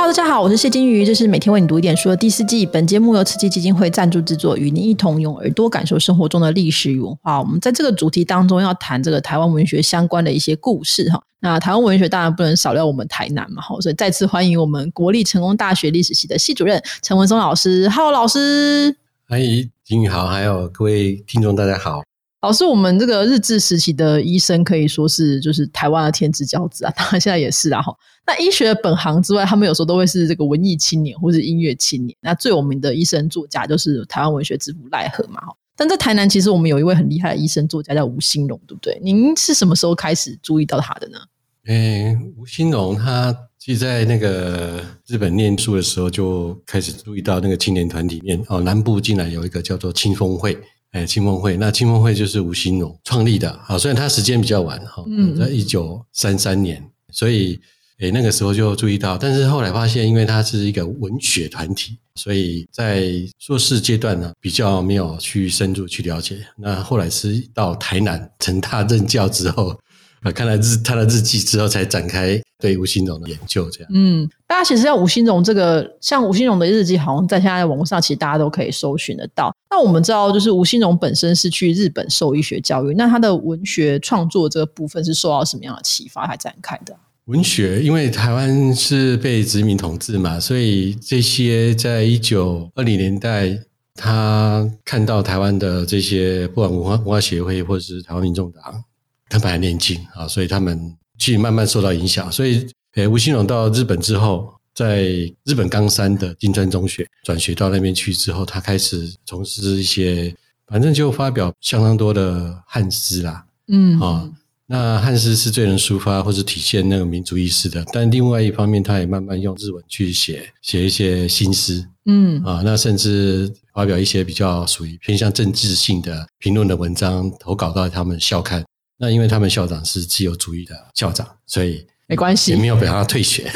好大家好，我是谢金鱼，这是每天为你读一点书的第四季。本节目由慈济基金会赞助制作，与您一同用耳朵感受生活中的历史与文化。我们在这个主题当中要谈这个台湾文学相关的一些故事哈。那台湾文学当然不能少了我们台南嘛，哈，所以再次欢迎我们国立成功大学历史系的系主任陈文松老师。Hello，老师，欢迎金鱼好，还有各位听众，大家好。老师，我们这个日治时期的医生可以说是就是台湾的天之骄子啊，当然现在也是啊哈。那医学本行之外，他们有时候都会是这个文艺青年或者音乐青年。那最有名的医生作家就是台湾文学之父赖和嘛哈。但在台南，其实我们有一位很厉害的医生作家叫吴兴荣，对不对？您是什么时候开始注意到他的呢？诶，吴兴荣他其实在那个日本念书的时候就开始注意到那个青年团体面哦，南部进来有一个叫做清风会。哎，青峰会，那青峰会就是吴兴荣创立的，啊，虽然他时间比较晚哈，在一九三三年，所以哎那个时候就注意到，但是后来发现，因为它是一个文学团体，所以在硕士阶段呢，比较没有去深入去了解。那后来是到台南成大任教之后。啊，看了日他的日记之后，才展开对吴兴荣的研究。这样，嗯，大家其实像吴兴荣这个，像吴兴荣的日记，好像在现在网络上，其实大家都可以搜寻得到。那我们知道，就是吴兴荣本身是去日本受医学教育，那他的文学创作这个部分是受到什么样的启发才展开的？文学，因为台湾是被殖民统治嘛，所以这些在一九二零年代，他看到台湾的这些，不管文化文化协会或者是台湾民众党。他本来年轻啊，所以他们去慢慢受到影响。所以，诶，吴兴荣到日本之后，在日本冈山的金川中学转学到那边去之后，他开始从事一些，反正就发表相当多的汉诗啦。嗯啊，那汉诗是最能抒发或者体现那个民族意识的。但另外一方面，他也慢慢用日文去写写一些新诗。嗯啊，那甚至发表一些比较属于偏向政治性的评论的文章，投稿到他们校刊。那因为他们校长是自由主义的校长，所以没关系，也没有让他退学，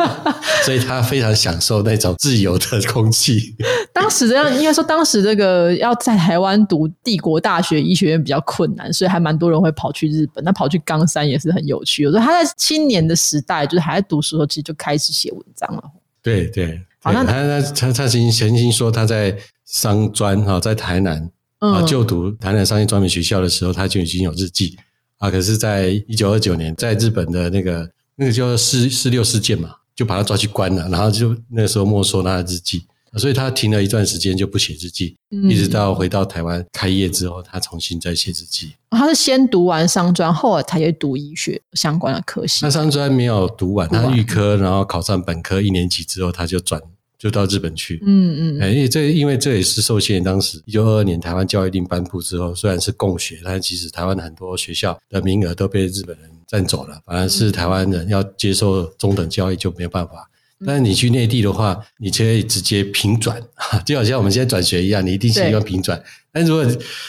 所以他非常享受那种自由的空气。当时这样应该说，当时这个要在台湾读帝国大学医学院比较困难，所以还蛮多人会跑去日本。那跑去冈山也是很有趣。有时候他在青年的时代，就是还在读书的时候，其实就开始写文章了。对对，好像他他他他曾经曾经说他在商专哈，在台南。啊，就读台南商业专门学校的时候，他就已经有日记啊。可是，在一九二九年，在日本的那个那个叫四四六事件嘛，就把他抓去关了，然后就那个时候没收他的日记，所以他停了一段时间就不写日记，一直到回到台湾开业之后，他重新再写日记。他是先读完商专，后来才去读医学相关的科系。那商专没有读完，他预科，然后考上本科一年级之后，他就转。就到日本去，嗯嗯，哎，因为这因为这也是受限。当时一九二二年台湾教育令颁布之后，虽然是共学，但其实台湾的很多学校的名额都被日本人占走了，反而是台湾人要接受中等教育就没有办法。但是你去内地的话，你可以直接平转，就好像我们现在转学一样，你一定是要平转。但如果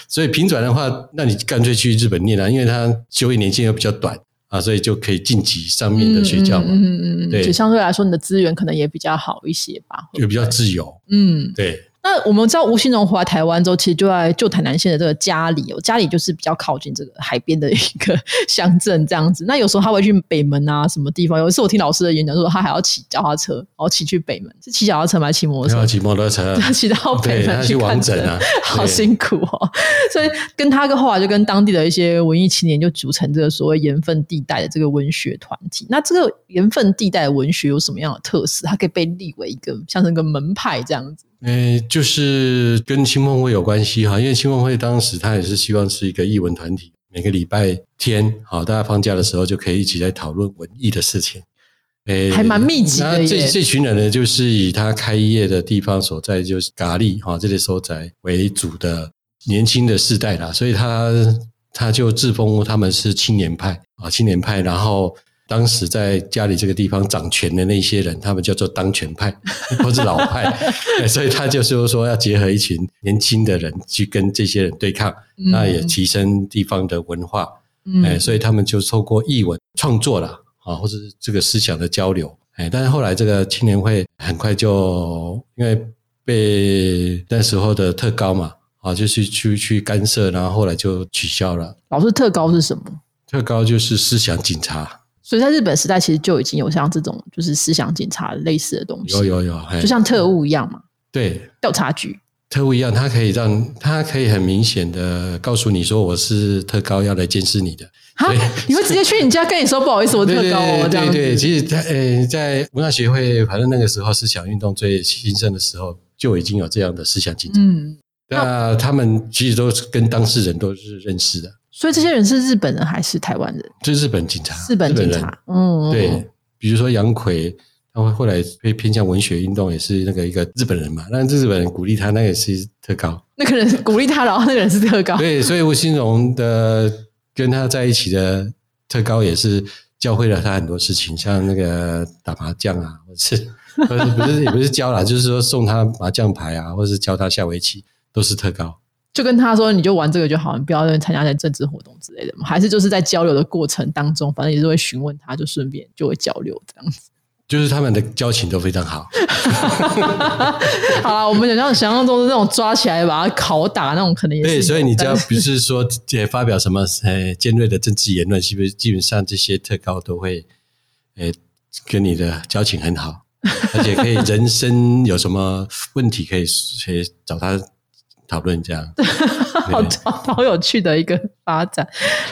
所以平转的话，那你干脆去日本念啊，因为它就业年限又比较短。啊，所以就可以晋级上面的学校嘛，嗯嗯嗯，对，就相对来说，你的资源可能也比较好一些吧，就比较自由，嗯，对。那我们知道吴兴荣回来台湾之后，其实就在旧台南县的这个家里哦，家里就是比较靠近这个海边的一个乡镇这样子。那有时候他会去北门啊什么地方？有一次我听老师的演讲说，他还要骑脚踏车，然后骑去北门，是骑脚踏车还是骑摩托车？骑摩托车，骑到北门去看诊啊，好辛苦哦。所以跟他跟后来就跟当地的一些文艺青年就组成这个所谓盐分地带的这个文学团体。那这个盐分地带的文学有什么样的特色？它可以被立为一个像是一个门派这样子。呃，就是跟青梦会有关系哈，因为青梦会当时他也是希望是一个译文团体，每个礼拜天好，大家放假的时候就可以一起来讨论文艺的事情。诶，还蛮密集的。那这这群人呢，就是以他开业的地方所在，就是咖喱哈这类所在为主的年轻的世代啦，所以他他就自封他们是青年派啊，青年派，然后。当时在家里这个地方掌权的那些人，他们叫做当权派 或是老派，所以他就是说要结合一群年轻的人去跟这些人对抗，那也提升地方的文化，哎，所以他们就透过译文创作了啊，或者是这个思想的交流，哎，但是后来这个青年会很快就因为被那时候的特高嘛啊，就是去去干涉，然后后来就取消了。老师，特高是什么？特高就是思想警察。所以在日本时代，其实就已经有像这种就是思想警察类似的东西，有有有，就像特务一样嘛。对，调查局特务一样，他可以让他可以很明显的告诉你说我是特高要来监视你的。哈，你会直接去你家跟你说不好意思，我特高哦，这样对对，其实在呃在文化协会，反正那个时候思想运动最兴盛的时候，就已经有这样的思想警察。嗯，那他们其实都跟当事人都是认识的。所以这些人是日本人还是台湾人？是日本警察，日本警察。嗯，对，比如说杨奎，他会后来会偏向文学运动，也是那个一个日本人嘛。那日本人鼓励他，那个是特高。那个人鼓励他，然后那个人是特高。对，所以吴兴荣的。跟他在一起的特高也是教会了他很多事情，像那个打麻将啊，或是不是也不是教了，就是说送他麻将牌啊，或是教他下围棋，都是特高。就跟他说，你就玩这个就好，你不要参加那政治活动之类的嘛。还是就是在交流的过程当中，反正也是会询问他，就顺便就会交流这样子。就是他们的交情都非常好。好了，我们想象想象中的那种抓起来把他拷打那种，可能也是。对，所以你只要不是说发表什么呃尖锐的政治言论，是不是基本上这些特高都会呃跟你的交情很好，而且可以人生有什么问题可以可以找他。讨论这样，好好有趣的一个发展。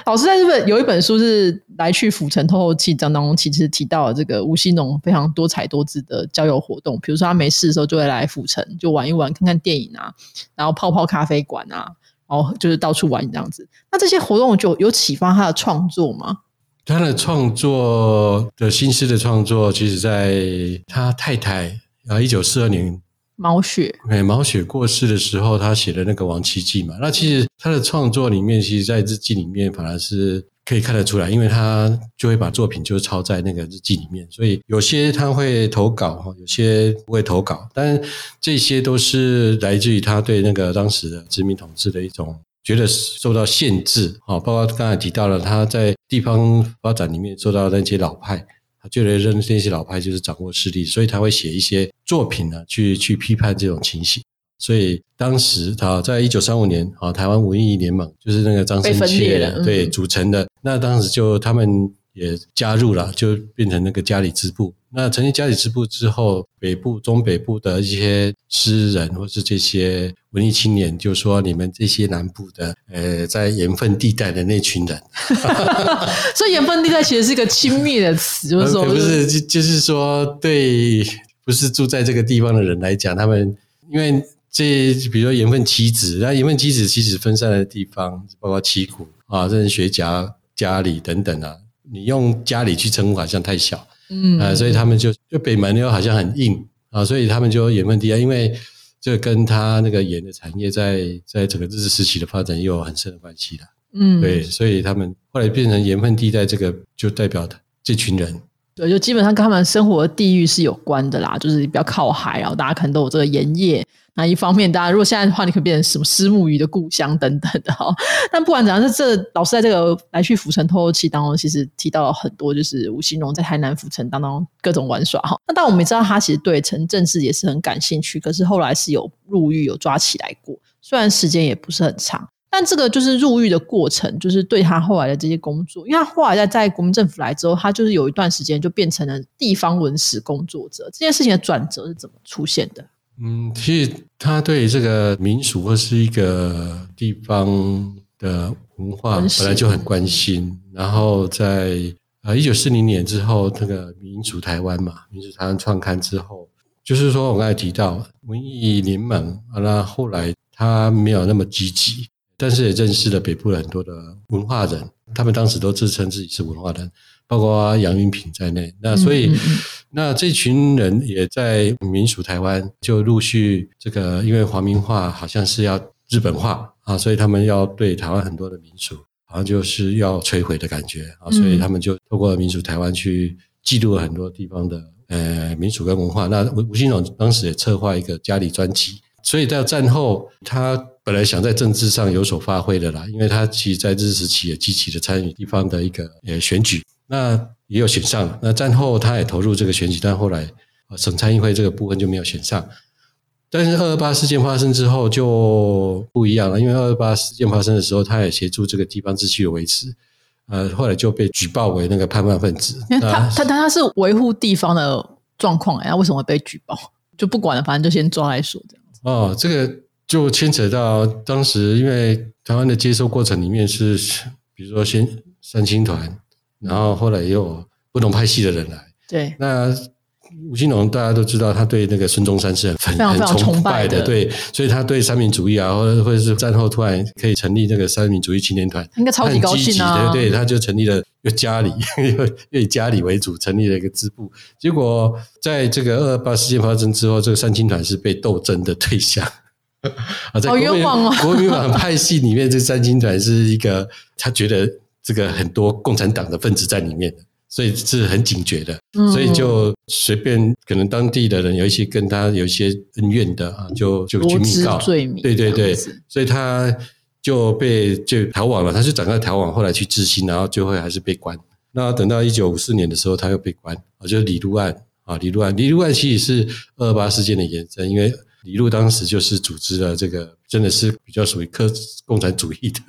老师在日本有一本书是《来去府城透透气》当中，其实提到了这个吴锡农非常多彩多姿的交友活动。比如说他没事的时候就会来府城，就玩一玩，看看电影啊，然后泡泡咖啡馆啊，然后就是到处玩这样子。那这些活动就有启发他的创作吗？他的创作的心思的创作，其实在他太太啊，一九四二年。毛雪，哎，毛雪过世的时候，他写的那个《亡妻记》嘛，那其实他的创作里面，其实，在日记里面反而是可以看得出来，因为他就会把作品就抄在那个日记里面，所以有些他会投稿哈，有些不会投稿，但这些都是来自于他对那个当时的殖民统治的一种觉得受到限制啊，包括刚才提到了他在地方发展里面受到那些老派。他就得认那些老派就是掌握势力，所以他会写一些作品呢，去去批判这种情形。所以当时他在一九三五年啊，台湾文艺联盟就是那个张生切对组成的，那当时就他们。也加入了，就变成那个家里支部。那成立家里支部之后，北部、中北部的一些诗人或是这些文艺青年，就说你们这些南部的，呃，在盐分地带的那群人。所以盐分地带其实是一个亲密的词，就是说，不是，就就是说，对，不是住在这个地方的人来讲，他们因为这，比如说盐分七子，那盐分七子其实分散的地方，包括七股啊，这是学家家里等等啊。你用家里去称呼好像太小，嗯啊，所以他们就就北门又好像很硬啊，所以他们就盐分地带，因为这跟他那个盐的产业在在整个日治时期的发展又有很深的关系了，嗯，对，所以他们后来变成盐分地带，这个就代表的这群人。对，就基本上跟他们生活的地域是有关的啦，就是比较靠海，然后大家可能都有这个盐业。那一方面，大家如果现在的话，你可以变成什么石木鱼的故乡等等的哈。但不管怎样，是这老师在这个来去浮城透透气当中，其实提到了很多，就是吴兴荣在台南浮城当中各种玩耍哈。那但我们也知道，他其实对城政治也是很感兴趣，可是后来是有入狱，有抓起来过，虽然时间也不是很长。但这个就是入狱的过程，就是对他后来的这些工作，因为他后来在在国民政府来之后，他就是有一段时间就变成了地方文史工作者。这件事情的转折是怎么出现的？嗯，其实他对这个民俗或是一个地方的文化本来就很关心。然后在呃一九四零年之后，那个民主台湾嘛，民主台湾创刊之后，就是说我刚才提到文艺联盟，那后来他没有那么积极。但是也认识了北部很多的文化人，他们当时都自称自己是文化人，包括杨云平在内。那所以，那这群人也在民俗台湾就陆续这个，因为华民化好像是要日本化啊，所以他们要对台湾很多的民俗好像就是要摧毁的感觉啊，所以他们就透过民俗台湾去记录了很多地方的呃民俗跟文化。那吴吴兴荣当时也策划一个家里专辑，所以到战后他。本来想在政治上有所发挥的啦，因为他其实在日时期也积极的参与地方的一个呃选举，那也有选上。那战后他也投入这个选举，但后来省参议会这个部分就没有选上。但是二二八事件发生之后就不一样了，因为二二八事件发生的时候，他也协助这个地方秩序的维持。呃，后来就被举报为那个叛乱分子。因为他他他他是维护地方的状况，哎，为什么会被举报？就不管了，反正就先抓来说这样子。哦，这个就牵扯到当时因为台湾的接收过程里面是，比如说先三青团，然后后来也有不同派系的人来。对，那。吴兴隆大家都知道，他对那个孙中山是很很很崇拜的，对，所以他对三民主义啊，或者或者是战后突然可以成立那个三民主义青年团，应该超级高兴啊！对，他就成立了，又家里 又以家里为主成立了一个支部。结果在这个二二八事件发生之后，这个三青团是被斗争的对象 啊，在国民国民党派系里面，这三青团是一个他觉得这个很多共产党的分子在里面的。所以是很警觉的，所以就随便可能当地的人有一些跟他有一些恩怨的啊，就就去密告，对对对，所以他就被就逃亡了，他就展开逃亡，后来去自新，然后最后还是被关。那等到一九五四年的时候，他又被关啊，就是李路案啊，李路案，李路案其实是二二八事件的延伸，因为李路当时就是组织了这个，真的是比较属于科共产主义的。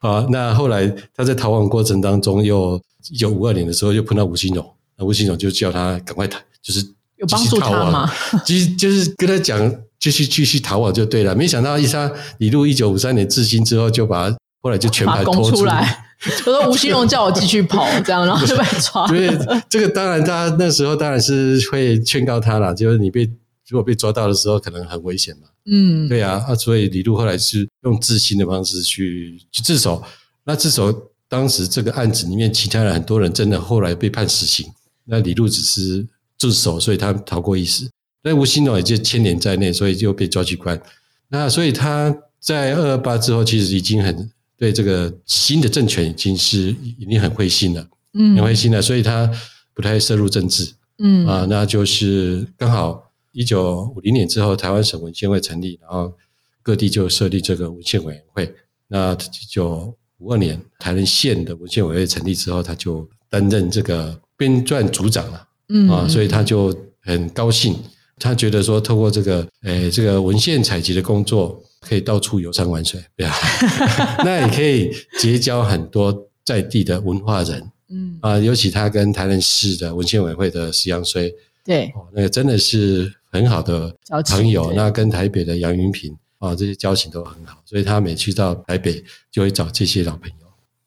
啊，那后来他在逃亡过程当中，又一九五二年的时候又碰到吴兴荣，那吴兴荣就叫他赶快逃，就是有帮助他吗？其实就是跟他讲，继续继续逃亡就对了。没想到一杀李路一九五三年至今之后，就把后来就全盘拖出来。我说吴兴荣叫我继续跑，这样然后就被抓。对，这个当然他那时候当然是会劝告他了，就是你被如果被抓到的时候，可能很危险嘛。嗯，对啊，啊，所以李路后来是用自新的方式去去自首。那自首当时这个案子里面，其他人很多人真的后来被判死刑。那李路只是自首，所以他逃过一死。那吴兴荣也就牵连在内，所以就被抓去关。那所以他在二二八之后，其实已经很对这个新的政权已经是已经很灰心了，嗯，很灰心了，所以他不太涉入政治，嗯啊，那就是刚好。一九五零年之后，台湾省文献会成立，然后各地就设立这个文献委员会。那一九五二年，台南县的文献委员会成立之后，他就担任这个编撰组长了。嗯啊，所以他就很高兴，他觉得说，透过这个诶这个文献采集的工作，可以到处游山玩水，对啊，那也可以结交很多在地的文化人。嗯啊，尤其他跟台南市的文献委员会的石阳虽，对，那个真的是。很好的朋友，那跟台北的杨云平啊，这些交情都很好，所以他每去到台北就会找这些老朋友。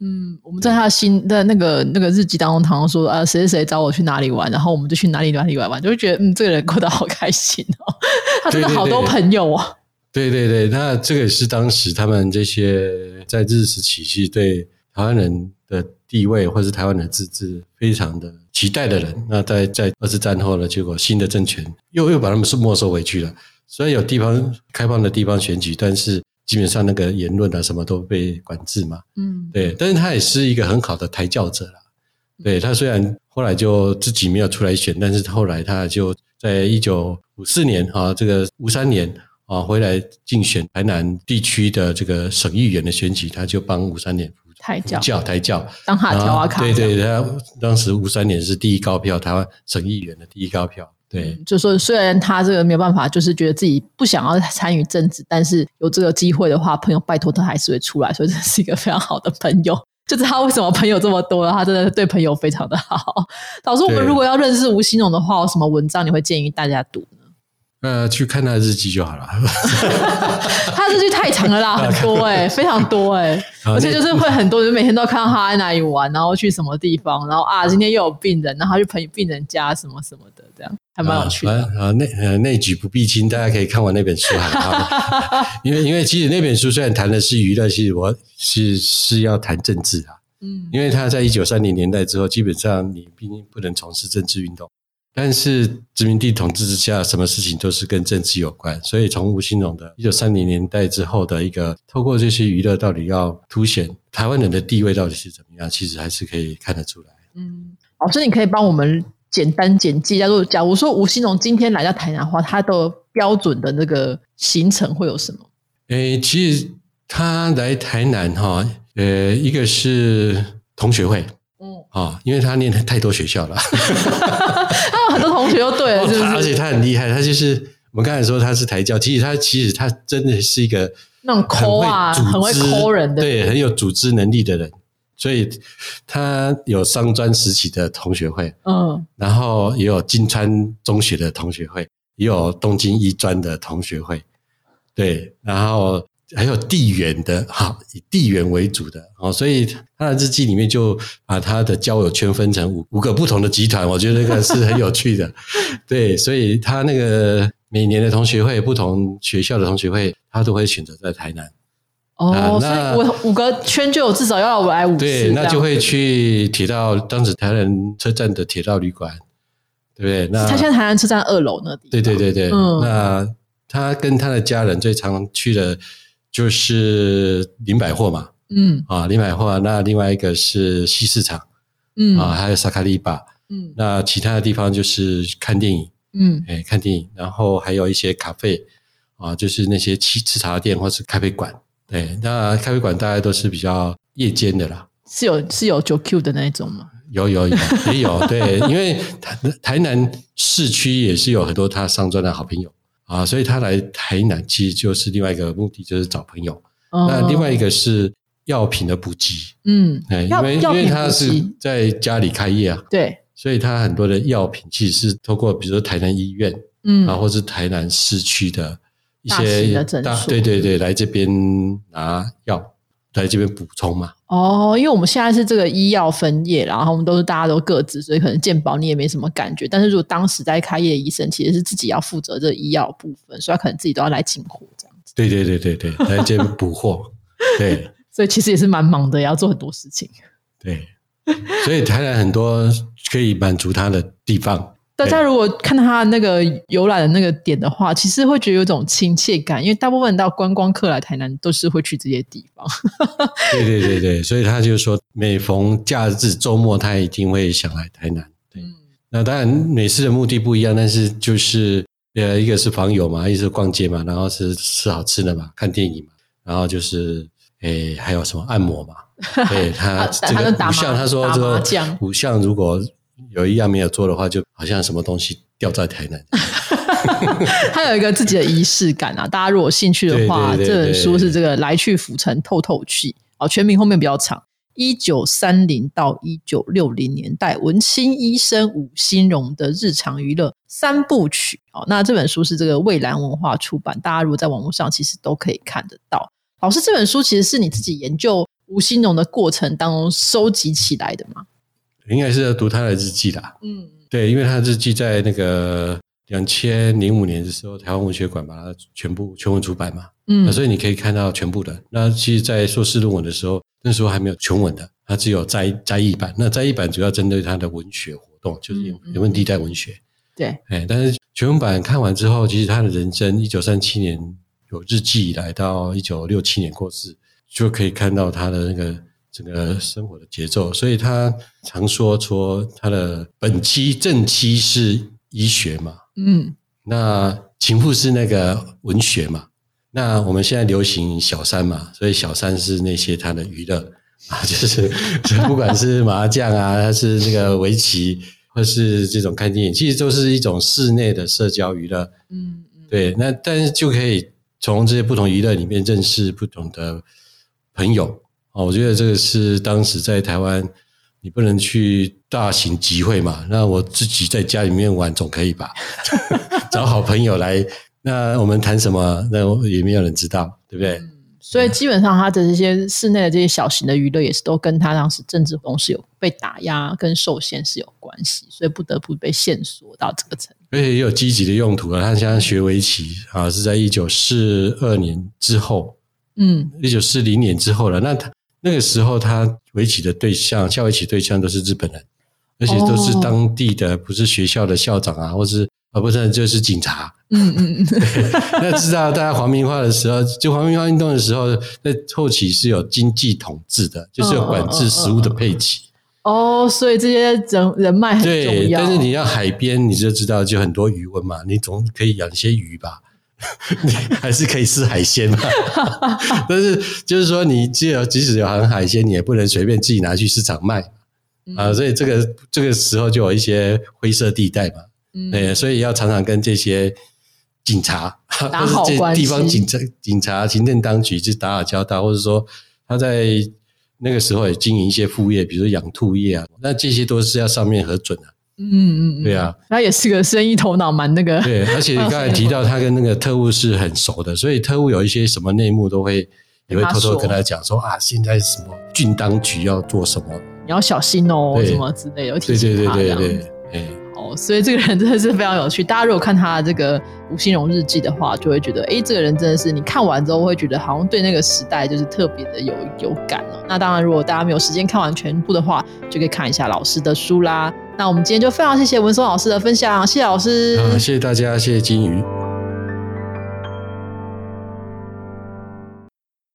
嗯，我们在他的新的那个那个日记当中，常常说啊，谁谁谁找我去哪里玩，然后我们就去哪里哪里玩玩，就会觉得嗯，这个人过得好开心哦，他真的好多朋友哦。对对对，那这个也是当时他们这些在日时期是对台湾人的地位，或是台湾的自治非常的。期待的人，那在在二次战后呢？结果新的政权又又把他们是没收回去了。虽然有地方开放的地方选举，但是基本上那个言论啊什么都被管制嘛。嗯，对。但是他也是一个很好的抬轿者了。对他虽然后来就自己没有出来选，但是后来他就在一九五四年啊，这个五三年啊回来竞选台南地区的这个省议员的选举，他就帮五三年。抬轿，抬轿，当哈条啊卡，对对，他当时五三年是第一高票，台湾省议员的第一高票，对，就说虽然他这个没有办法，就是觉得自己不想要参与政治，但是有这个机会的话，朋友拜托他还是会出来，所以这是一个非常好的朋友。就是他为什么朋友这么多，他真的对朋友非常的好。老师，我们如果要认识吴兴荣的话，有什么文章你会建议大家读？呃，去看他的日记就好了。他日记太长了啦，很多哎，非常多哎，而且就是会很多人每天都看到他在哪里玩，然后去什么地方，然后啊，今天又有病人，然后去朋病人家什么什么的，这样还蛮有趣的。啊，那呃内举不避亲，大家可以看完那本书哈。因为因为其实那本书虽然谈的是娱乐，其实我是是要谈政治啊。嗯，因为他在一九三零年代之后，基本上你毕竟不能从事政治运动。但是殖民地统治之下，什么事情都是跟政治有关，所以从吴兴荣的一九三零年代之后的一个，透过这些娱乐，到底要凸显台湾人的地位到底是怎么样，其实还是可以看得出来。嗯，老师，你可以帮我们简单简介，假如假如说吴兴荣今天来到台南的话，他的标准的那个行程会有什么？诶，其实他来台南哈，呃，一个是同学会。啊，因为他念太多学校了，他有很多同学都对了，是不是？而且他很厉害，他就是我们刚才说他是台教，其实他其实他真的是一个那种抠啊，很会抠人的，对，很有组织能力的人。所以他有商专时期的同学会，嗯，然后也有金川中学的同学会，也有东京医专的同学会，对，然后还有地缘的，哈以地缘为主的哦，所以他的日记里面就把他的交友圈分成五五个不同的集团，我觉得那个是很有趣的，对，所以他那个每年的同学会，不同学校的同学会，他都会选择在台南。哦，啊所以那我五个圈就有至少要来五次，对，那就会去铁道，当时台南车站的铁道旅馆，对不对？那他现在台南车站二楼那地方，对对对对，嗯。那他跟他的家人最常去的就是林百货嘛，嗯啊，林百货。那另外一个是西市场嗯啊，还有萨卡利巴。嗯那其他的地方就是看电影，嗯哎，看电影，然后还有一些咖啡啊，就是那些吃吃茶店或是咖啡馆。对，那咖啡馆大概都是比较夜间的啦。是有是有九 Q 的那一种吗？有有有也有，对，因为台台南市区也是有很多他上专的好朋友啊，所以他来台南其实就是另外一个目的，就是找朋友。那另外一个个是药品的补给，嗯，哎，因为因为他是在家里开业啊，对，所以他很多的药品其实是通过比如说台南医院嗯然后是台南市区的一些的诊所对对对，来这边拿药，来这边补充嘛。哦，因为我们现在是这个医药分业，然后我们都是大家都各自，所以可能健保你也没什么感觉。但是如果当时在开业的医生，其实是自己要负责这个医药部分，所以他可能自己都要来进货这样子，对对对对对，来 这边补货，对。所以其实也是蛮忙的，也要做很多事情。对，所以台南很多可以满足他的地方。大家如果看到他那个游览的那个点的话，其实会觉得有种亲切感，因为大部分到观光客来台南都是会去这些地方。对对对对，所以他就说，每逢假日、周末，他一定会想来台南。对，嗯那当然每次的目的不一样，但是就是呃，一个是访友嘛，一个是逛街嘛，然后是吃好吃的嘛，看电影嘛，然后就是诶，还有什么按摩嘛。对他 他这个五项，他说打这个五项如果有一样没有做的话，就好像什么东西掉在台南。他有一个自己的仪式感啊，大家如果有兴趣的话，对对对这本书是这个来去浮沉透透气哦，全名后面比较长，一九三零到一九六零年代文青医生吴兴荣的日常娱乐三部曲哦。那这本书是这个蔚蓝文化出版，大家如果在网络上其实都可以看得到。老师，这本书其实是你自己研究吴兴荣的过程当中收集起来的吗？应该是要读他的日记啦。嗯对，因为他的日记在那个两千零五年的时候，台湾文学馆把它全部全文出版嘛，嗯那所以你可以看到全部的。那其实，在硕士论文的时候，那时候还没有全文的，它只有摘摘译版。那摘译版主要针对他的文学活动，就是人文地带文学。对，哎，但是全文版看完之后，其实他的人生一九三七年有日记以来到一九六七年过世，就可以看到他的那个整个生活的节奏。所以他常说说他的本期正妻是医学嘛，嗯那情妇是那个文学嘛，那我们现在流行小三嘛，所以小三是那些他的娱乐啊，就是 就不管是麻将啊，还是这个围棋，或是这种看电影，其实都是一种室内的社交娱乐。嗯嗯，对，那但是就可以从这些不同娱乐里面认识不同的朋友哦。我觉得这个是当时在台湾，你不能去大型集会嘛，那我自己在家里面玩总可以吧？找好朋友来，那我们谈什么？那也没有人知道，对不对？所以基本上他的这些室内的这些小型的娱乐，也是都跟他当时政治活动是有被打压跟受限是有关系，所以不得不被限缩到这个程度。而且也有积极的用途啊。他现在学围棋啊，是在一九四二年之后，嗯一九四零年之后了。那他那个时候，他围棋的对象，下围棋对象都是日本人，而且都是当地的，不是学校的校长啊，或是啊，不是就是警察。嗯嗯嗯，那知道大家皇民化的时候，就皇民化运动的时候，在后期是有经济统治的，就是有管制食物的配给。哦，所以这些人人脉很重对，要。但是你要海边，你就知道就很多鱼温嘛，你总可以养一些鱼吧。你还是可以吃海鲜嘛，但是就是说，你既有即使有含海鲜，你也不能随便自己拿去市场卖嗯。啊。所以这个这个时候就有一些灰色地带嘛，所以要常常跟这些警察打 或者这好关系。地方警察、警察、行政当局去打好交道，或者说他在那个时候也经营一些副业，比如说养兔业啊，那这些都是要上面核准的。嗯嗯嗯，对啊，他也是个生意头脑蛮那个。对，而且你刚才提到 他跟那个特务是很熟的，所以特务有一些什么内幕都会也会偷偷跟他讲说啊，现在什么郡当局要做什么，你要小心哦，什么之类的，提对对对对对。，哎，哦，所以这个人真的是非常有趣。大家如果看他这个吴兴荣日记的话，就会觉得，哎，这个人真的是你看完之后会觉得好像对那个时代就是特别的有有感哦。那当然，如果大家没有时间看完全部的话，就可以看一下老师的书啦。那我们今天就非常谢谢文松老师的分享，谢谢老师。好，谢谢大家，谢谢金鱼。